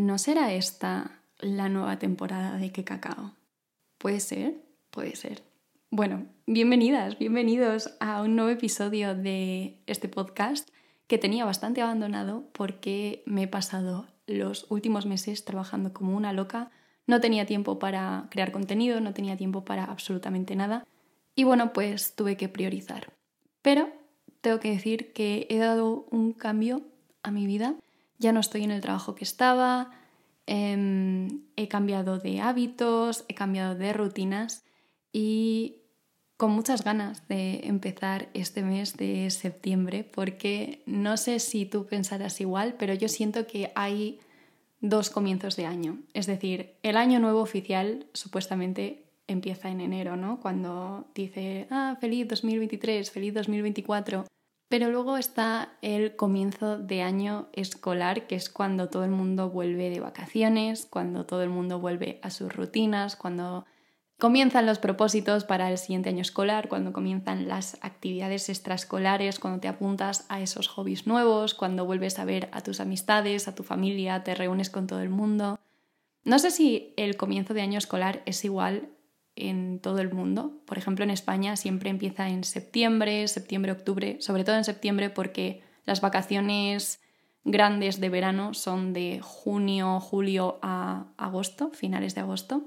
¿no será esta la nueva temporada de Que Cacao? ¿Puede ser? Puede ser. Bueno, bienvenidas, bienvenidos a un nuevo episodio de este podcast que tenía bastante abandonado porque me he pasado los últimos meses trabajando como una loca. No tenía tiempo para crear contenido, no tenía tiempo para absolutamente nada. Y bueno, pues tuve que priorizar. Pero tengo que decir que he dado un cambio a mi vida. Ya no estoy en el trabajo que estaba, em, he cambiado de hábitos, he cambiado de rutinas y con muchas ganas de empezar este mes de septiembre porque no sé si tú pensarás igual, pero yo siento que hay dos comienzos de año. Es decir, el año nuevo oficial supuestamente empieza en enero, ¿no? Cuando dice, ah, feliz 2023, feliz 2024. Pero luego está el comienzo de año escolar, que es cuando todo el mundo vuelve de vacaciones, cuando todo el mundo vuelve a sus rutinas, cuando Comienzan los propósitos para el siguiente año escolar, cuando comienzan las actividades extraescolares, cuando te apuntas a esos hobbies nuevos, cuando vuelves a ver a tus amistades, a tu familia, te reúnes con todo el mundo. No sé si el comienzo de año escolar es igual en todo el mundo. Por ejemplo, en España siempre empieza en septiembre, septiembre, octubre, sobre todo en septiembre porque las vacaciones grandes de verano son de junio, julio a agosto, finales de agosto.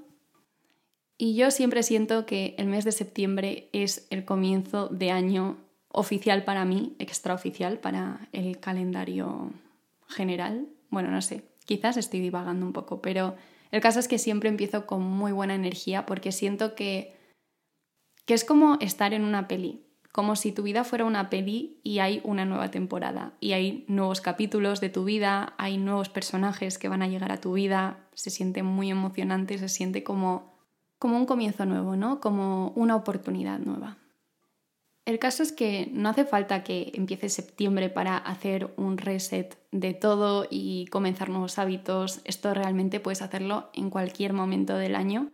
Y yo siempre siento que el mes de septiembre es el comienzo de año oficial para mí, extraoficial para el calendario general. Bueno, no sé, quizás estoy divagando un poco, pero el caso es que siempre empiezo con muy buena energía porque siento que, que es como estar en una peli, como si tu vida fuera una peli y hay una nueva temporada y hay nuevos capítulos de tu vida, hay nuevos personajes que van a llegar a tu vida, se siente muy emocionante, se siente como como un comienzo nuevo, ¿no? Como una oportunidad nueva. El caso es que no hace falta que empiece septiembre para hacer un reset de todo y comenzar nuevos hábitos. Esto realmente puedes hacerlo en cualquier momento del año.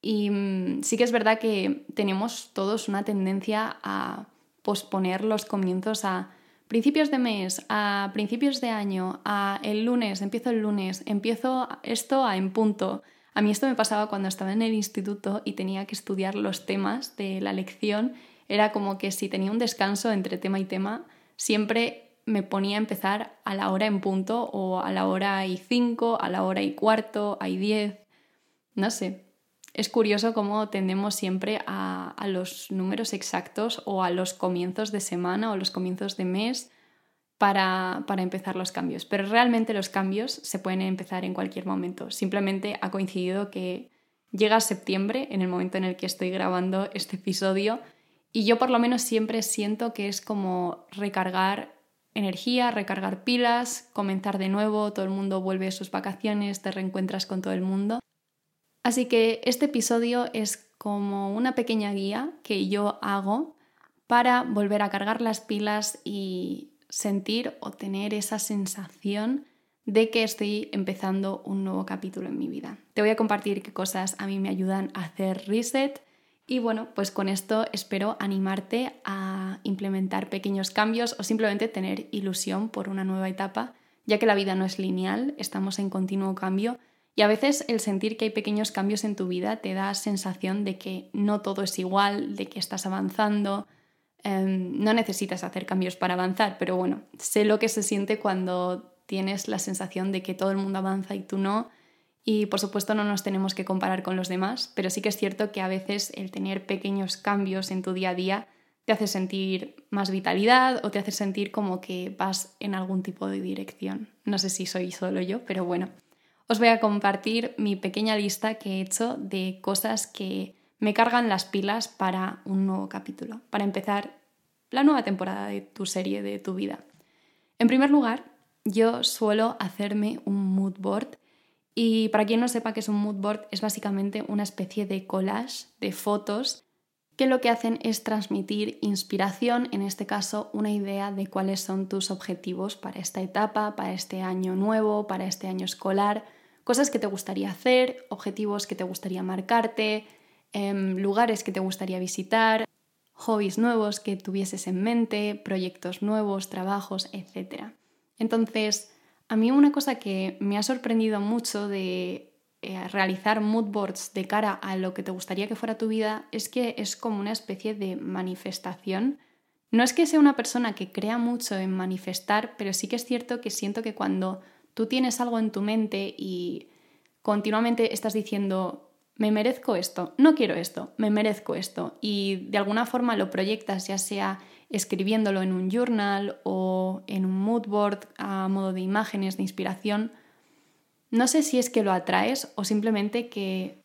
Y mm, sí que es verdad que tenemos todos una tendencia a posponer los comienzos a principios de mes, a principios de año, a el lunes, empiezo el lunes, empiezo esto a en punto. A mí esto me pasaba cuando estaba en el instituto y tenía que estudiar los temas de la lección. Era como que si tenía un descanso entre tema y tema, siempre me ponía a empezar a la hora en punto o a la hora y cinco, a la hora y cuarto, y diez. No sé. Es curioso cómo tendemos siempre a, a los números exactos o a los comienzos de semana o los comienzos de mes para, empezar los cambios. Pero realmente los cambios se pueden empezar en cualquier momento. Simplemente ha coincidido que llega septiembre, en el momento en el que estoy grabando este episodio, y yo por lo menos siempre siento que es como recargar energía, recargar pilas, comenzar de nuevo, todo el mundo vuelve a sus vacaciones, te reencuentras con todo el mundo. Así que este episodio es como una pequeña guía que yo hago para volver a cargar las pilas y sentir o tener esa sensación de que estoy empezando un nuevo capítulo en mi vida. Te voy a compartir qué cosas a mí me ayudan a hacer reset y bueno, pues con esto espero animarte a implementar pequeños cambios o simplemente tener ilusión por una nueva etapa, ya que la vida no es lineal, estamos en continuo cambio y a veces el sentir que hay pequeños cambios en tu vida te da sensación de que no todo es igual, de que estás avanzando, Em, no necesitas hacer cambios para avanzar, pero bueno, sé lo que se siente cuando tienes la sensación de que todo el mundo avanza y tú no. Y por supuesto no nos tenemos que comparar con los demás, pero sí que es cierto que a veces el tener pequeños cambios en tu día a día te hace sentir más vitalidad o te hace sentir como que vas en algún tipo de dirección. No sé si soy solo yo, pero bueno. Os voy a compartir mi pequeña lista que he hecho de cosas que me cargan las pilas para un nuevo capítulo, para empezar la nueva temporada de tu serie, de tu vida. En primer lugar, yo suelo hacerme un mood board y para quien no sepa qué es un mood board, es básicamente una especie de collage de fotos que lo que hacen es transmitir inspiración, en este caso una idea de cuáles son tus objetivos para esta etapa, para este año nuevo, para este año escolar, cosas que te gustaría hacer, objetivos que te gustaría marcarte, Em, lugares que te gustaría visitar, hobbies nuevos que tuvieses en mente, proyectos nuevos, trabajos, etc. Entonces, A mí una cosa que me ha sorprendido mucho de eh, realizar mood boards de cara a lo que te gustaría que fuera tu vida es que es como una especie de manifestación. No es que sea una persona que crea mucho en manifestar, pero sí que es cierto que siento que cuando tú tienes algo en tu mente y continuamente estás diciendo, me merezco esto, no quiero esto, me merezco esto, y de alguna forma lo proyectas ya sea escribiéndolo en un journal o en un mood board a modo de imágenes de inspiración, no sé si es que lo atraes o simplemente que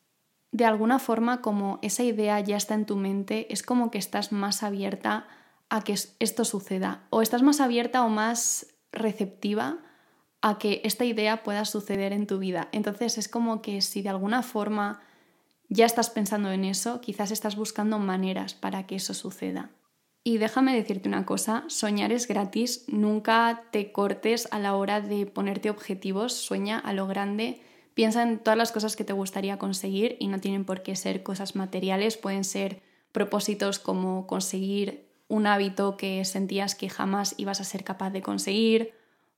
de alguna forma como esa idea ya está en tu mente, es como que estás más abierta a que esto suceda o estás más abierta o más receptiva a que esta idea pueda suceder en tu vida. Entonces es como que si de alguna forma ya estás pensando en eso, quizás estás buscando maneras para que eso suceda. Y déjame decirte una cosa, soñar es gratis, nunca te cortes a la hora de ponerte objetivos, sueña a lo grande, piensa en todas las cosas que te gustaría conseguir y no tienen por qué ser cosas materiales, pueden ser propósitos como conseguir un hábito que sentías que jamás ibas a ser capaz de conseguir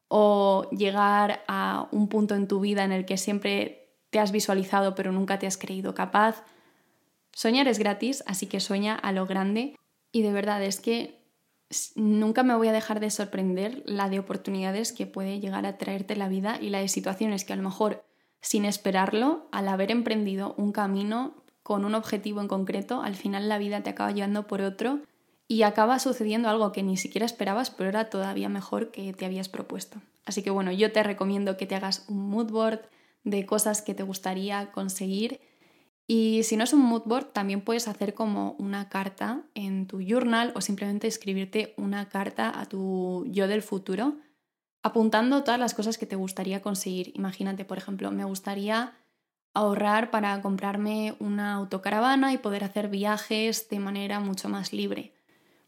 o llegar a un punto en tu vida en el que siempre te has visualizado pero nunca te has creído capaz. Soñar es gratis, así que sueña a lo grande y de verdad es que nunca me voy a dejar de sorprender la de oportunidades que puede llegar a traerte la vida y la de situaciones que a lo mejor sin esperarlo, al haber emprendido un camino con un objetivo en concreto, al final la vida te acaba llevando por otro y acaba sucediendo algo que ni siquiera esperabas, pero era todavía mejor que te habías propuesto. Así que bueno, yo te recomiendo que te hagas un mood board de cosas que te gustaría conseguir y si no es un mood board, también puedes hacer como una carta en tu journal o simplemente escribirte una carta a tu yo del futuro, apuntando todas las cosas que te gustaría conseguir. Imagínate, por ejemplo, me gustaría ahorrar para comprarme una autocaravana y poder hacer viajes de manera mucho más libre.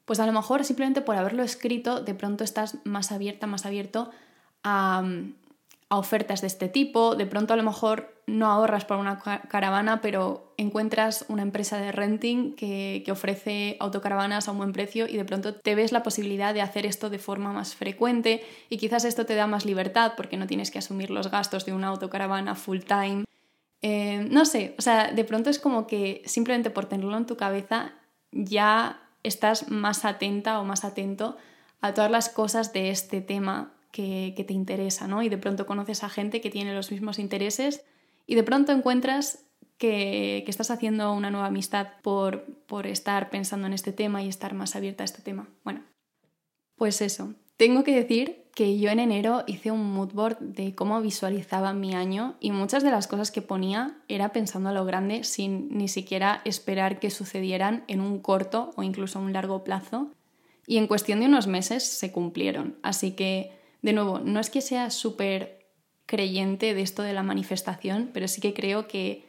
Pues a lo mejor simplemente por haberlo escrito, de pronto estás más abierta, más abierto a, a ofertas de este tipo, de pronto a lo mejor no ahorras para una caravana, pero encuentras una empresa de renting que, ofrece autocaravanas a un buen precio y de pronto te ves la posibilidad de hacer esto de forma más frecuente y quizás esto te da más libertad porque no tienes que asumir los gastos de una autocaravana full time. Eh, no sé, o sea, de pronto es como que simplemente por tenerlo en tu cabeza ya estás más atenta o más atento a todas las cosas de este tema que, te interesa, ¿no? Y de pronto conoces a gente que tiene los mismos intereses y de pronto encuentras que, estás haciendo una nueva amistad por, por estar pensando en este tema y estar más abierta a este tema. Bueno, pues eso. Tengo que decir que yo en enero hice un mood board de cómo visualizaba mi año y muchas de las cosas que ponía era pensando a lo grande sin ni siquiera esperar que sucedieran en un corto o incluso un largo plazo. Y en cuestión de unos meses se cumplieron. Así que, de nuevo, no es que sea súper creyente de esto de la manifestación, pero sí que creo que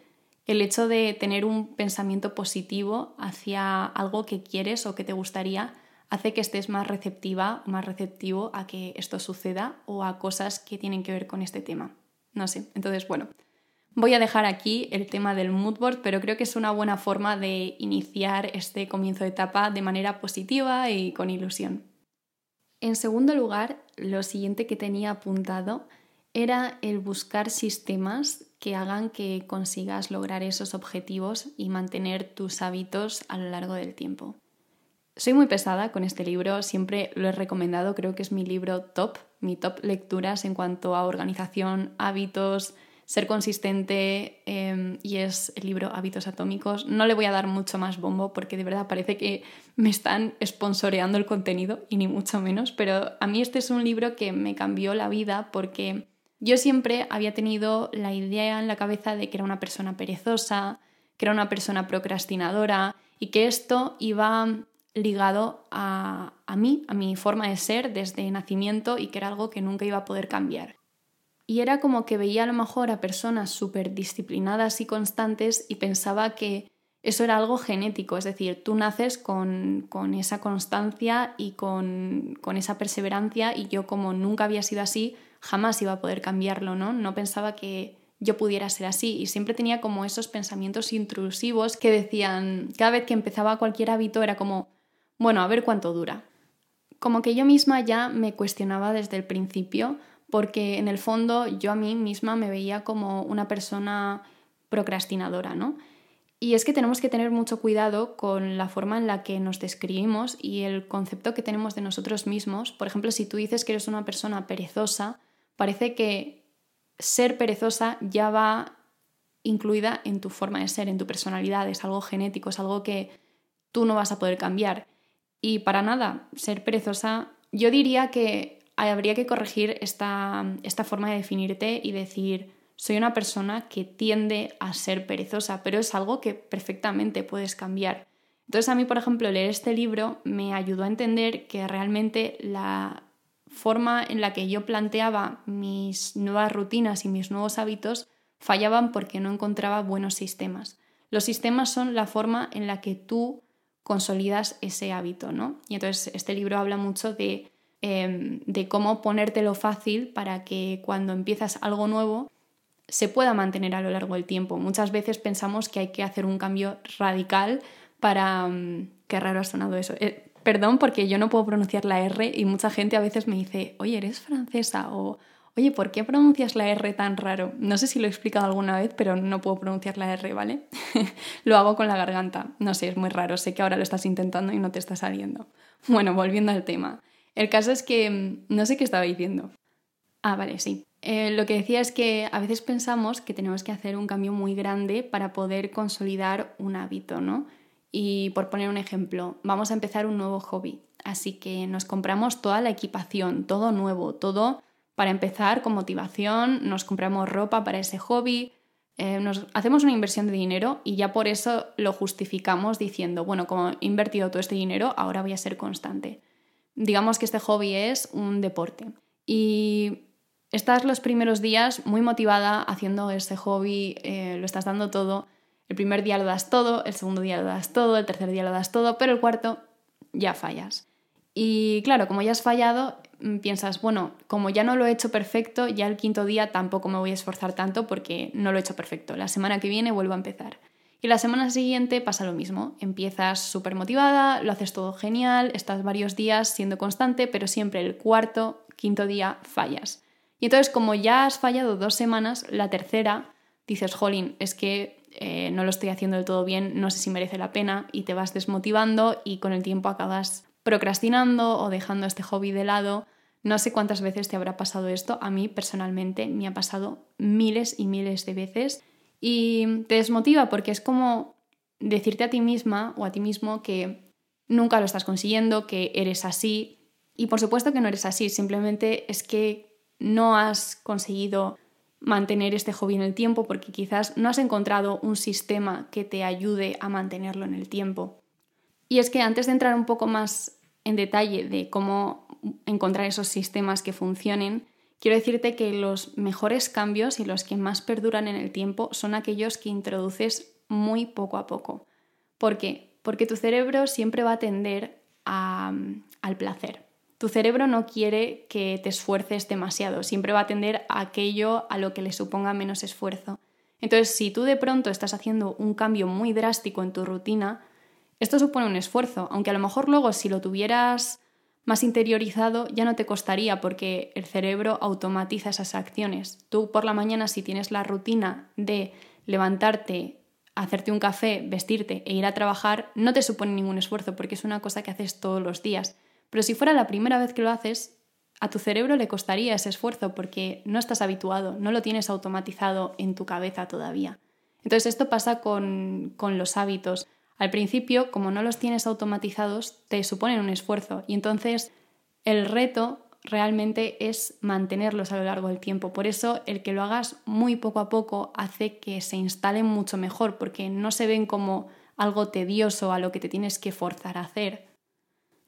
el hecho de tener un pensamiento positivo hacia algo que quieres o que te gustaría hace que estés más receptiva, más receptivo a que esto suceda o a cosas que tienen que ver con este tema. No sé, entonces bueno, voy a dejar aquí el tema del mood board, pero creo que es una buena forma de iniciar este comienzo de etapa de manera positiva y con ilusión. En segundo lugar, lo siguiente que tenía apuntado era el buscar sistemas que hagan que consigas lograr esos objetivos y mantener tus hábitos a lo largo del tiempo. Soy muy pesada con este libro, siempre lo he recomendado, creo que es mi libro top, mi top lecturas en cuanto a organización, hábitos, ser consistente em, y es el libro Hábitos Atómicos. No le voy a dar mucho más bombo porque de verdad parece que me están sponsoreando el contenido y ni mucho menos, pero a mí este es un libro que me cambió la vida porque yo siempre había tenido la idea en la cabeza de que era una persona perezosa, que era una persona procrastinadora y que esto iba ligado a, a mí, a mi forma de ser desde nacimiento y que era algo que nunca iba a poder cambiar. Y era como que veía a lo mejor a personas súper disciplinadas y constantes y pensaba que eso era algo genético, es decir, tú naces con, con esa constancia y con, con, esa perseverancia y yo como nunca había sido así, jamás iba a poder cambiarlo, ¿no? No pensaba que yo pudiera ser así y siempre tenía como esos pensamientos intrusivos que decían, cada vez que empezaba cualquier hábito era como, bueno, a ver cuánto dura. Como que yo misma ya me cuestionaba desde el principio porque en el fondo yo a mí misma me veía como una persona procrastinadora, ¿no? Y es que tenemos que tener mucho cuidado con la forma en la que nos describimos y el concepto que tenemos de nosotros mismos. Por ejemplo, si tú dices que eres una persona perezosa, parece que ser perezosa ya va incluida en tu forma de ser, en tu personalidad, es algo genético, es algo que tú no vas a poder cambiar. Y para nada, ser perezosa, yo diría que habría que corregir esta, esta forma de definirte y decir, soy una persona que tiende a ser perezosa, pero es algo que perfectamente puedes cambiar. Entonces a mí, por ejemplo, leer este libro me ayudó a entender que realmente la forma en la que yo planteaba mis nuevas rutinas y mis nuevos hábitos fallaban porque no encontraba buenos sistemas. Los sistemas son la forma en la que tú consolidas ese hábito, ¿no? Y entonces este libro habla mucho de, eh, de cómo ponértelo fácil para que cuando empiezas algo nuevo se pueda mantener a lo largo del tiempo. Muchas veces pensamos que hay que hacer un cambio radical para... Mm, qué raro ha sonado eso. Eh, perdón porque yo no puedo pronunciar la R y mucha gente a veces me dice, oye, ¿eres francesa? O, oye, ¿por qué pronuncias la R tan raro? No sé si lo he explicado alguna vez, pero no puedo pronunciar la R, ¿vale? lo hago con la garganta. No sé, es muy raro. Sé que ahora lo estás intentando y no te está saliendo. Bueno, volviendo al tema. El caso es que mm, no sé qué estaba diciendo. Ah, vale, sí. Eh, lo que decía es que a veces pensamos que tenemos que hacer un cambio muy grande para poder consolidar un hábito, ¿no? Y por poner un ejemplo, vamos a empezar un nuevo hobby, así que nos compramos toda la equipación, todo nuevo, todo para empezar con motivación, nos compramos ropa para ese hobby, eh, nos hacemos una inversión de dinero y ya por eso lo justificamos diciendo, bueno, como he invertido todo este dinero, ahora voy a ser constante. Digamos que este hobby es un deporte. Y estás los primeros días muy motivada haciendo ese hobby, eh, lo estás dando todo. El primer día lo das todo, el segundo día lo das todo, el tercer día lo das todo, pero el cuarto ya fallas. Y claro, como ya has fallado, mm, piensas, bueno, como ya no lo he hecho perfecto, ya el quinto día tampoco me voy a esforzar tanto porque no lo he hecho perfecto. La semana que viene vuelvo a empezar. Y la semana siguiente pasa lo mismo. Empiezas súper motivada, lo haces todo genial, estás varios días siendo constante, pero siempre el cuarto, quinto día fallas. Y entonces, como ya has fallado dos semanas, la tercera dices, jolín, es que eh, no lo estoy haciendo del todo bien, no sé si merece la pena, y te vas desmotivando y con el tiempo acabas procrastinando o dejando este hobby de lado. No sé cuántas veces te habrá pasado esto, a mí personalmente me ha pasado miles y miles de veces y te desmotiva porque es como decirte a ti misma o a ti mismo que nunca lo estás consiguiendo, que eres así. Y por supuesto que no eres así, simplemente es que no has conseguido mantener este hobby en el tiempo porque quizás no has encontrado un sistema que te ayude a mantenerlo en el tiempo. Y es que antes de entrar un poco más en detalle de cómo encontrar esos sistemas que funcionen, quiero decirte que los mejores cambios y los que más perduran en el tiempo son aquellos que introduces muy poco a poco. ¿Por qué? Porque tu cerebro siempre va a tender al placer. Tu cerebro no quiere que te esfuerces demasiado, siempre va a tender a aquello a lo que le suponga menos esfuerzo. Entonces, si tú de pronto estás haciendo un cambio muy drástico en tu rutina, esto supone un esfuerzo, aunque a lo mejor luego si lo tuvieras más interiorizado ya no te costaría porque el cerebro automatiza esas acciones. Tú por la mañana si tienes la rutina de levantarte, hacerte un café, vestirte e ir a trabajar, no te supone ningún esfuerzo porque es una cosa que haces todos los días. Pero si fuera la primera vez que lo haces, a tu cerebro le costaría ese esfuerzo porque no estás habituado, no lo tienes automatizado en tu cabeza todavía. Entonces esto pasa con, con los hábitos. Al principio, como no los tienes automatizados, te suponen un esfuerzo y entonces el reto realmente es mantenerlos a lo largo del tiempo. Por eso el que lo hagas muy poco a poco hace que se instalen mucho mejor porque no se ven como algo tedioso a lo que te tienes que forzar a hacer,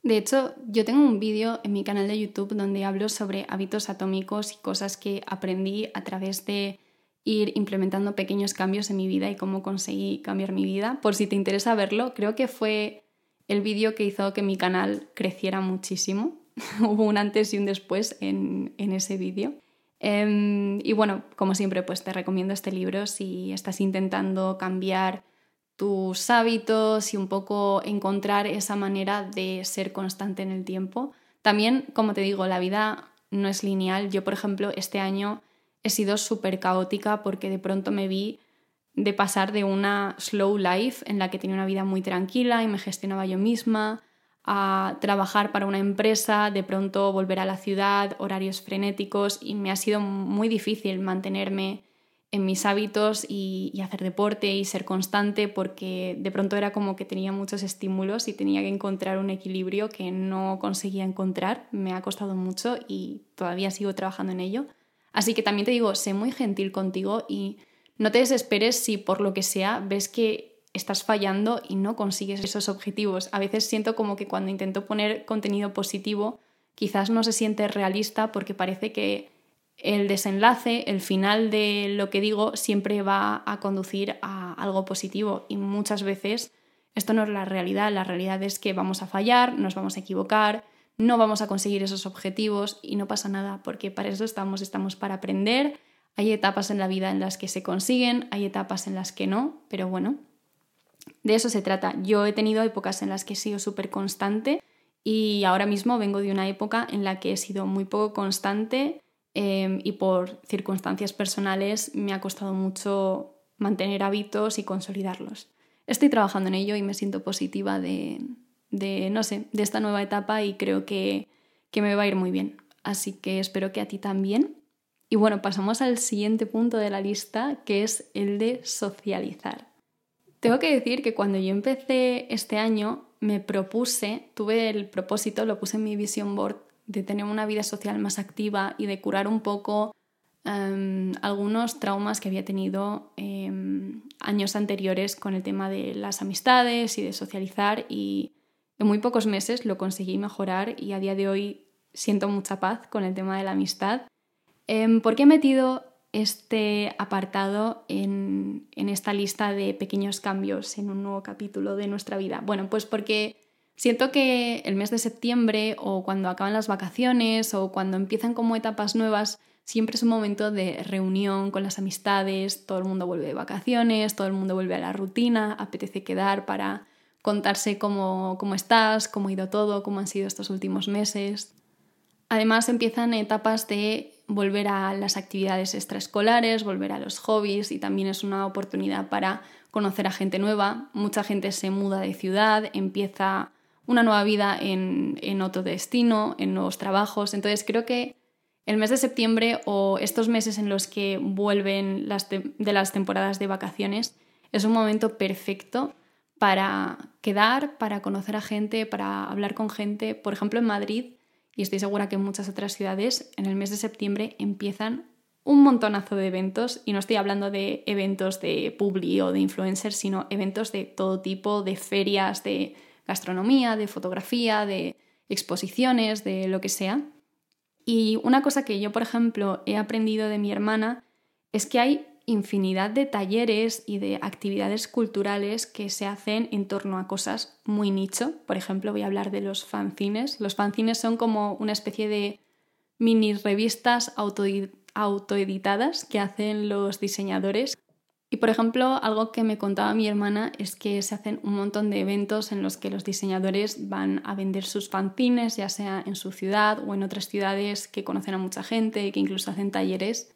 de hecho, yo tengo un vídeo en mi canal de YouTube donde hablo sobre hábitos atómicos y cosas que aprendí a través de ir implementando pequeños cambios en mi vida y cómo conseguí cambiar mi vida. Por si te interesa verlo, creo que fue el vídeo que hizo que mi canal creciera muchísimo. Hubo un antes y un después en, ese vídeo. Em, y bueno, como siempre, pues te recomiendo este libro si estás intentando cambiar tus hábitos y un poco encontrar esa manera de ser constante en el tiempo. También, como te digo, la vida no es lineal. Yo, por ejemplo, este año he sido súper caótica porque de pronto me vi de pasar de una slow life en la que tenía una vida muy tranquila y me gestionaba yo misma, a trabajar para una empresa, de pronto volver a la ciudad, horarios frenéticos y me ha sido muy difícil mantenerme en mis hábitos y, hacer deporte y ser constante porque de pronto era como que tenía muchos estímulos y tenía que encontrar un equilibrio que no conseguía encontrar. Me ha costado mucho y todavía sigo trabajando en ello. Así que también te digo, sé muy gentil contigo y no te desesperes si por lo que sea ves que estás fallando y no consigues esos objetivos. A veces siento como que cuando intento poner contenido positivo, quizás no se siente realista porque parece que el desenlace, el final de lo que digo, siempre va a conducir a algo positivo y muchas veces esto no es la realidad. La realidad es que vamos a fallar, nos vamos a equivocar, no vamos a conseguir esos objetivos y no pasa nada porque para eso estamos, estamos para aprender. Hay etapas en la vida en las que se consiguen, hay etapas en las que no, pero bueno, de eso se trata. Yo he tenido épocas en las que he sido súper constante y ahora mismo vengo de una época en la que he sido muy poco constante Em, y por circunstancias personales me ha costado mucho mantener hábitos y consolidarlos. Estoy trabajando en ello y me siento positiva de, no sé, de esta nueva etapa y creo que, que me va a ir muy bien. Así que espero que a ti también. Y bueno, pasamos al siguiente punto de la lista, que es el de socializar. Tengo que decir que cuando yo empecé este año me propuse, tuve el propósito, lo puse en mi vision board, de tener una vida social más activa y de curar un poco em, algunos traumas que había tenido em, años anteriores con el tema de las amistades y de socializar y en muy pocos meses lo conseguí mejorar y a día de hoy siento mucha paz con el tema de la amistad. Em, ¿Por qué he metido este apartado en, en esta lista de pequeños cambios en un nuevo capítulo de nuestra vida? Bueno, pues porque Siento que el mes de septiembre o cuando acaban las vacaciones o cuando empiezan como etapas nuevas, siempre es un momento de reunión con las amistades, todo el mundo vuelve de vacaciones, todo el mundo vuelve a la rutina, apetece quedar para contarse cómo, cómo estás, cómo ha ido todo, cómo han sido estos últimos meses. Además empiezan etapas de volver a las actividades extraescolares, volver a los hobbies y también es una oportunidad para conocer a gente nueva. Mucha gente se muda de ciudad, empieza una nueva vida en, otro destino, en nuevos trabajos. Entonces creo que el mes de septiembre o estos meses en los que vuelven las de las temporadas de vacaciones es un momento perfecto para quedar, para conocer a gente, para hablar con gente. Por ejemplo, en Madrid, y estoy segura que en muchas otras ciudades, en el mes de septiembre empiezan un montonazo de eventos, y no estoy hablando de eventos de publi o de influencers, sino eventos de todo tipo, de ferias, de gastronomía, de fotografía, de exposiciones, de lo que sea. Y una cosa que yo, por ejemplo, he aprendido de mi hermana es que hay infinidad de talleres y de actividades culturales que se hacen en torno a cosas muy nicho. Por ejemplo, voy a hablar de los fanzines. Los fanzines son como una especie de mini revistas autoeditadas que hacen los diseñadores y por ejemplo, algo que me contaba mi hermana es que se hacen un montón de eventos en los que los diseñadores van a vender sus fanzines, ya sea en su ciudad o en otras ciudades que conocen a mucha gente, que incluso hacen talleres.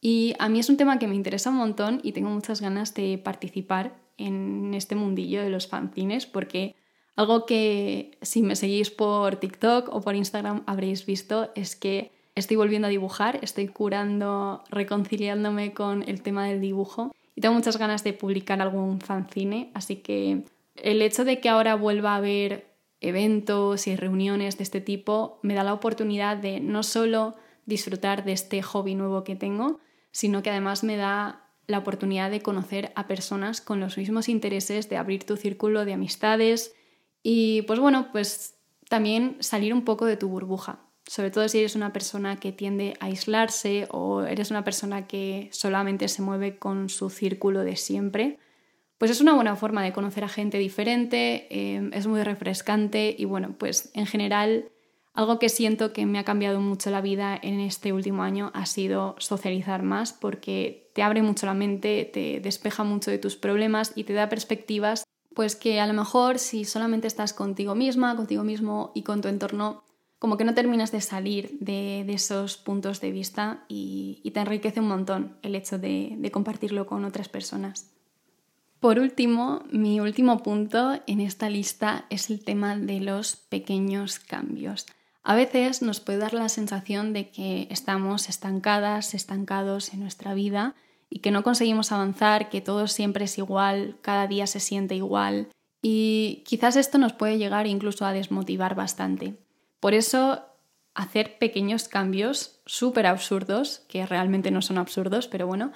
Y a mí es un tema que me interesa un montón y tengo muchas ganas de participar en este mundillo de los fanzines porque algo que si me seguís por TikTok o por Instagram habréis visto es que estoy volviendo a dibujar, estoy curando, reconciliándome con el tema del dibujo y tengo muchas ganas de publicar algún fanzine, así que el hecho de que ahora vuelva a haber eventos y reuniones de este tipo me da la oportunidad de no solo disfrutar de este hobby nuevo que tengo, sino que además me da la oportunidad de conocer a personas con los mismos intereses, de abrir tu círculo de amistades y pues bueno, pues también salir un poco de tu burbuja. Sobre todo si eres una persona que tiende a aislarse o eres una persona que solamente se mueve con su círculo de siempre, pues es una buena forma de conocer a gente diferente, eh, es muy refrescante y bueno, pues en general algo que siento que me ha cambiado mucho la vida en este último año ha sido socializar más porque te abre mucho la mente, te despeja mucho de tus problemas y te da perspectivas, pues que a lo mejor si solamente estás contigo misma, contigo mismo y con tu entorno, como que no terminas de salir de, esos puntos de vista y, te enriquece un montón el hecho de, de compartirlo con otras personas. Por último, mi último punto en esta lista es el tema de los pequeños cambios. A veces nos puede dar la sensación de que estamos estancadas, estancados en nuestra vida y que no conseguimos avanzar, que todo siempre es igual, cada día se siente igual y quizás esto nos puede llegar incluso a desmotivar bastante. Por eso, hacer pequeños cambios súper absurdos, que realmente no son absurdos, pero bueno,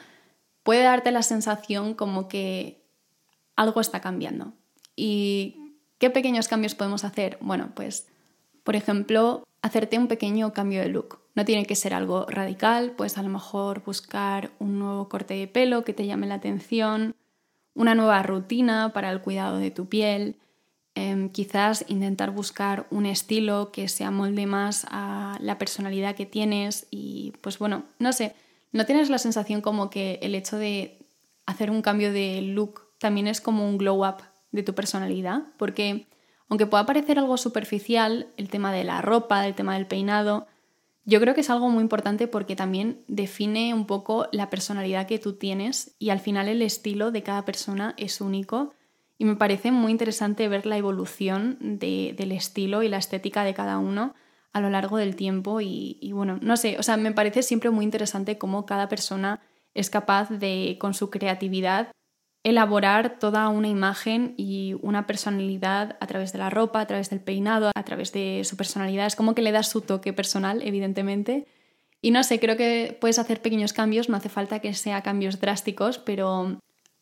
puede darte la sensación como que algo está cambiando. ¿Y qué pequeños cambios podemos hacer? Bueno, pues, por ejemplo, hacerte un pequeño cambio de look. No tiene que ser algo radical, pues a lo mejor buscar un nuevo corte de pelo que te llame la atención, una nueva rutina para el cuidado de tu piel, Em, quizás intentar buscar un estilo que se amolde más a la personalidad que tienes y pues bueno, no sé, ¿no tienes la sensación como que el hecho de hacer un cambio de look también es como un glow up de tu personalidad? Porque aunque pueda parecer algo superficial, el tema de la ropa, el tema del peinado, yo creo que es algo muy importante porque también define un poco la personalidad que tú tienes y al final el estilo de cada persona es único. Y me parece muy interesante ver la evolución del estilo y la estética de cada uno a lo largo del tiempo y, bueno, no sé, o sea, me parece siempre muy interesante cómo cada persona es capaz de, con su creatividad, elaborar toda una imagen y una personalidad a través de la ropa, a través del peinado, a través de su personalidad. Es como que le das su toque personal, evidentemente. Y no sé, creo que puedes hacer pequeños cambios, no hace falta que sea cambios drásticos, pero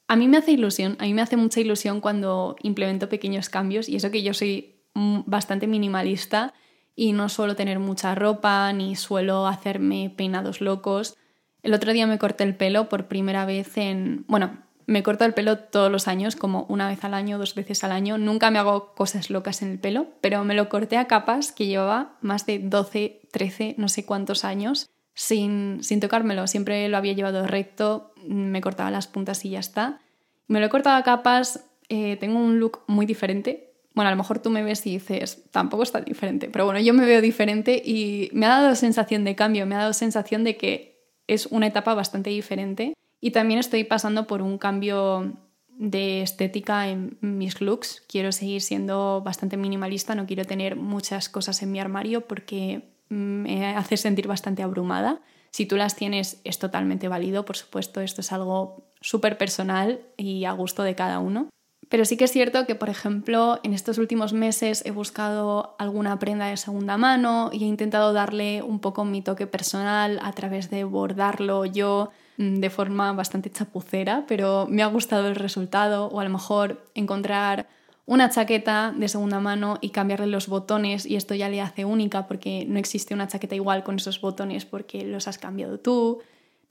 a mí me hace ilusión, a mí me hace mucha ilusión cuando implemento pequeños cambios y eso que yo soy bastante minimalista y no suelo tener mucha ropa ni suelo hacerme peinados locos. El otro día me corté el pelo por primera vez en... Bueno, me corto el pelo todos los años, como una vez al año, dos veces al año. Nunca me hago cosas locas en el pelo, pero me lo corté a capas que llevaba más de 12, 13, no sé cuántos años sin, sin tocármelo. Siempre lo había llevado recto, me cortaba las puntas y ya está. Me lo he cortado a capas, eh, tengo un look muy diferente. Bueno, a lo mejor tú me ves y dices, tampoco está diferente, pero bueno, yo me veo diferente y me ha dado sensación de cambio, me ha dado sensación de que es una etapa bastante diferente. Y también estoy pasando por un cambio de estética en mis looks. Quiero seguir siendo bastante minimalista, no quiero tener muchas cosas en mi armario porque me hace sentir bastante abrumada. Si tú las tienes es totalmente válido, por supuesto, esto es algo súper personal y a gusto de cada uno. Pero sí que es cierto que, por ejemplo, en estos últimos meses he buscado alguna prenda de segunda mano y he intentado darle un poco mi toque personal a través de bordarlo yo mm, de forma bastante chapucera, pero me ha gustado el resultado o a lo mejor encontrar una chaqueta de segunda mano y cambiarle los botones y esto ya le hace única porque no existe una chaqueta igual con esos botones porque los has cambiado tú.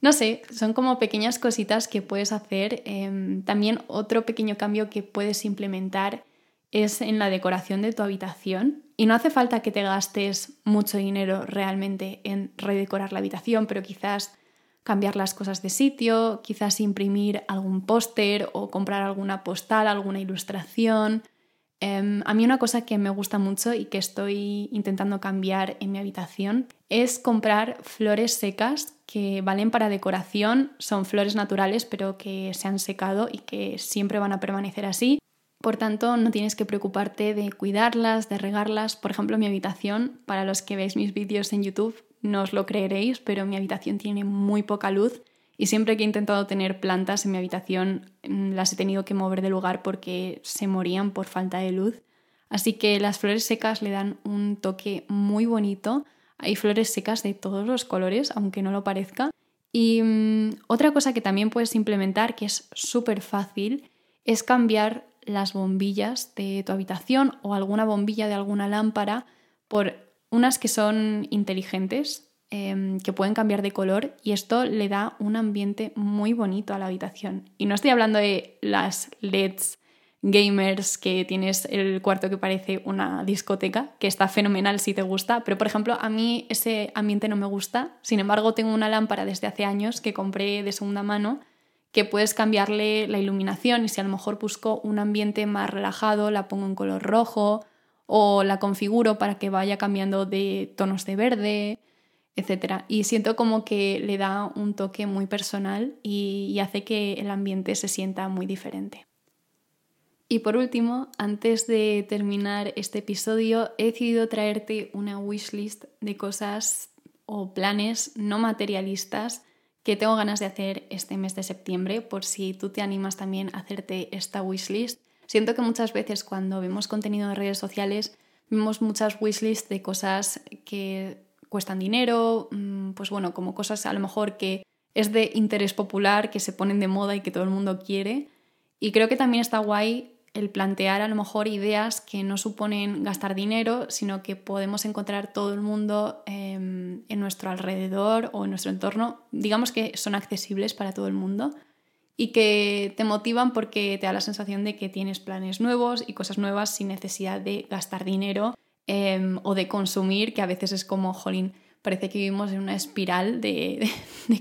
No sé, son como pequeñas cositas que puedes hacer. Em, también otro pequeño cambio que puedes implementar es en la decoración de tu habitación. Y no hace falta que te gastes mucho dinero realmente en redecorar la habitación, pero quizás cambiar las cosas de sitio, quizás imprimir algún póster o comprar alguna postal, alguna ilustración. Em, a mí una cosa que me gusta mucho y que estoy intentando cambiar en mi habitación es comprar flores secas que valen para decoración, son flores naturales pero que se han secado y que siempre van a permanecer así. Por tanto, no tienes que preocuparte de cuidarlas, de regarlas. Por ejemplo, mi habitación, para los que veis mis vídeos en YouTube, no os lo creeréis, pero mi habitación tiene muy poca luz y siempre que he intentado tener plantas en mi habitación mm, las he tenido que mover de lugar porque se morían por falta de luz. Así que las flores secas le dan un toque muy bonito. Hay flores secas de todos los colores, aunque no lo parezca. Y mm, otra cosa que también puedes implementar, que es súper fácil, es cambiar las bombillas de tu habitación o alguna bombilla de alguna lámpara por unas que son inteligentes, em, que pueden cambiar de color y esto le da un ambiente muy bonito a la habitación. Y no estoy hablando de las LEDs gamers que tienes el cuarto que parece una discoteca, que está fenomenal si te gusta, pero por ejemplo a mí ese ambiente no me gusta, sin embargo tengo una lámpara desde hace años que compré de segunda mano que puedes cambiarle la iluminación y si a lo mejor busco un ambiente más relajado la pongo en color rojo o la configuro para que vaya cambiando de tonos de verde, etc. Y siento como que le da un toque muy personal y, hace que el ambiente se sienta muy diferente. Y por último, antes de terminar este episodio, he decidido traerte una wishlist de cosas o planes no materialistas que tengo ganas de hacer este mes de septiembre, por si tú te animas también a hacerte esta wishlist. Siento que muchas veces cuando vemos contenido en redes sociales vemos muchas wishlists de cosas que cuestan dinero, mm, pues bueno, como cosas a lo mejor que es de interés popular, que se ponen de moda y que todo el mundo quiere. Y creo que también está guay el plantear a lo mejor ideas que no suponen gastar dinero, sino que podemos encontrar todo el mundo em, en nuestro alrededor o en nuestro entorno, digamos que son accesibles para todo el mundo y que te motivan porque te da la sensación de que tienes planes nuevos y cosas nuevas sin necesidad de gastar dinero Em, o de consumir, que a veces es como, jolín, parece que vivimos en una espiral de,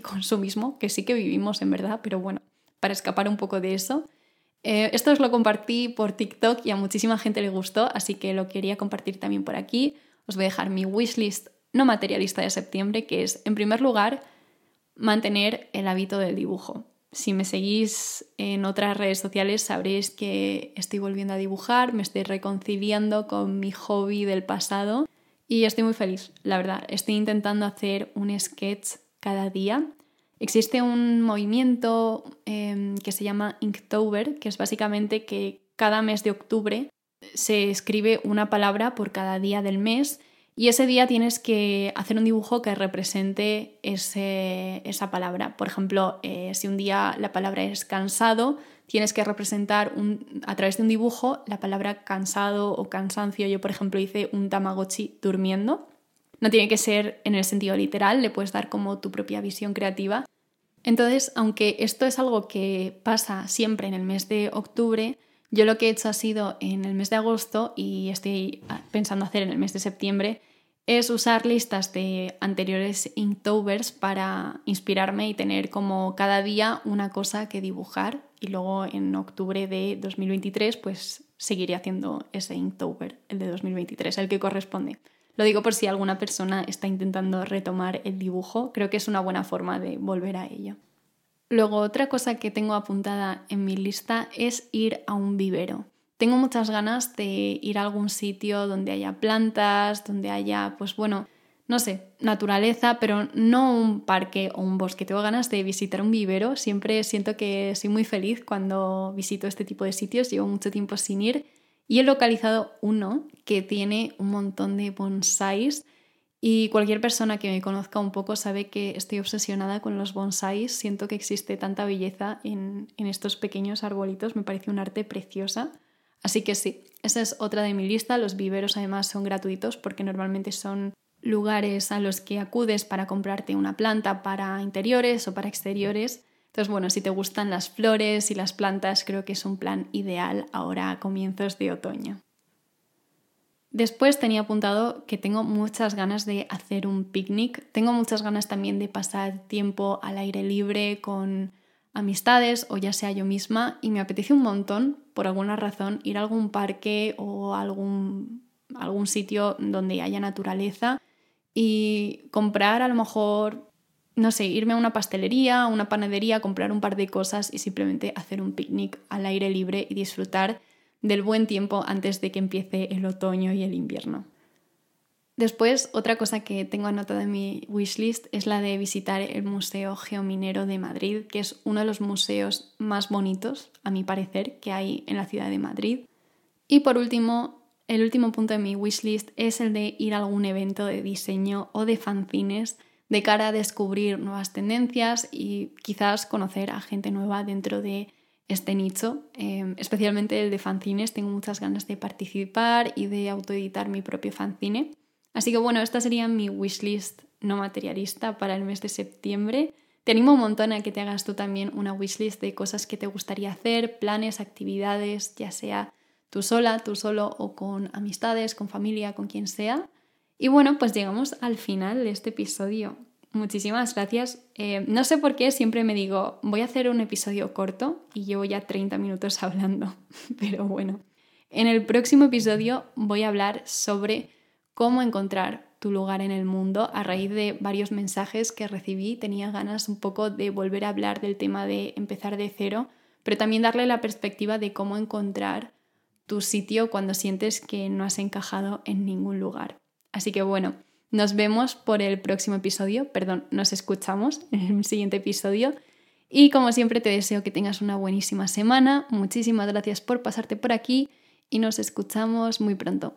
consumismo, que sí que vivimos en verdad, pero bueno, para escapar un poco de eso. Eh, esto os lo compartí por TikTok y a muchísima gente le gustó, así que lo quería compartir también por aquí. Os voy a dejar mi wishlist no materialista de septiembre, que es, en primer lugar, mantener el hábito del dibujo. Si me seguís en otras redes sociales sabréis que estoy volviendo a dibujar, me estoy reconciliando con mi hobby del pasado y estoy muy feliz, la verdad. Estoy intentando hacer un sketch cada día. Existe un movimiento em, que se llama Inktober, que es básicamente que cada mes de octubre se escribe una palabra por cada día del mes y ese día tienes que hacer un dibujo que represente esa palabra. Por ejemplo, eh, si un día la palabra es cansado, tienes que representar a través de un dibujo la palabra cansado o cansancio. Yo, por ejemplo, hice un Tamagotchi durmiendo. No tiene que ser en el sentido literal, le puedes dar como tu propia visión creativa. Entonces, aunque esto es algo que pasa siempre en el mes de octubre, yo lo que he hecho ha sido en el mes de agosto y estoy pensando hacer en el mes de septiembre es usar listas de anteriores Inktovers para inspirarme y tener como cada día una cosa que dibujar y luego en octubre de 2023 pues seguiré haciendo ese Inktober, el de 2023, el que corresponde. Lo digo por si alguna persona está intentando retomar el dibujo, creo que es una buena forma de volver a ello. Luego otra cosa que tengo apuntada en mi lista es ir a un vivero. Tengo muchas ganas de ir a algún sitio donde haya plantas, donde haya, pues bueno, no sé, naturaleza, pero no un parque o un bosque. Tengo ganas de visitar un vivero. Siempre siento que soy muy feliz cuando visito este tipo de sitios. Llevo mucho tiempo sin ir y he localizado uno que tiene un montón de bonsáis. Y cualquier persona que me conozca un poco sabe que estoy obsesionada con los bonsáis. Siento que existe tanta belleza en, en estos pequeños arbolitos. Me parece un arte preciosa. Así que sí, esa es otra de mi lista. Los viveros además son gratuitos porque normalmente son lugares a los que acudes para comprarte una planta para interiores o para exteriores. Entonces, bueno, si te gustan las flores y las plantas, creo que es un plan ideal ahora a comienzos de otoño. Después tenía apuntado que tengo muchas ganas de hacer un picnic. Tengo muchas ganas también de pasar tiempo al aire libre con amistades o ya sea yo misma y me apetece un montón, por alguna razón, ir a algún parque o algún, algún sitio donde haya naturaleza y comprar a lo mejor, no sé, irme a una pastelería, a una panadería, comprar un par de cosas y simplemente hacer un picnic al aire libre y disfrutar del buen tiempo antes de que empiece el otoño y el invierno. Después, otra cosa que tengo anotada en mi wishlist es la de visitar el Museo Geominero de Madrid, que es uno de los museos más bonitos, a mi parecer, que hay en la ciudad de Madrid. Y por último, el último punto de mi wishlist es el de ir a algún evento de diseño o de fanzines de cara a descubrir nuevas tendencias y quizás conocer a gente nueva dentro de este nicho, eh, especialmente el de fanzines. Tengo muchas ganas de participar y de autoeditar mi propio fanzine. Así que bueno, esta sería mi wishlist no materialista para el mes de septiembre. Te animo un montón a que te hagas tú también una wishlist de cosas que te gustaría hacer, planes, actividades, ya sea tú sola, tú solo o con amistades, con familia, con quien sea. Y bueno, pues llegamos al final de este episodio. Muchísimas gracias. Eh, no sé por qué siempre me digo, voy a hacer un episodio corto y llevo ya 30 minutos hablando, pero bueno. En el próximo episodio voy a hablar sobre cómo encontrar tu lugar en el mundo a raíz de varios mensajes que recibí. Tenía ganas un poco de volver a hablar del tema de empezar de cero, pero también darle la perspectiva de cómo encontrar tu sitio cuando sientes que no has encajado en ningún lugar. Así que bueno, nos vemos por el próximo episodio, perdón, nos escuchamos en el siguiente episodio. Y como siempre te deseo que tengas una buenísima semana. Muchísimas gracias por pasarte por aquí y nos escuchamos muy pronto.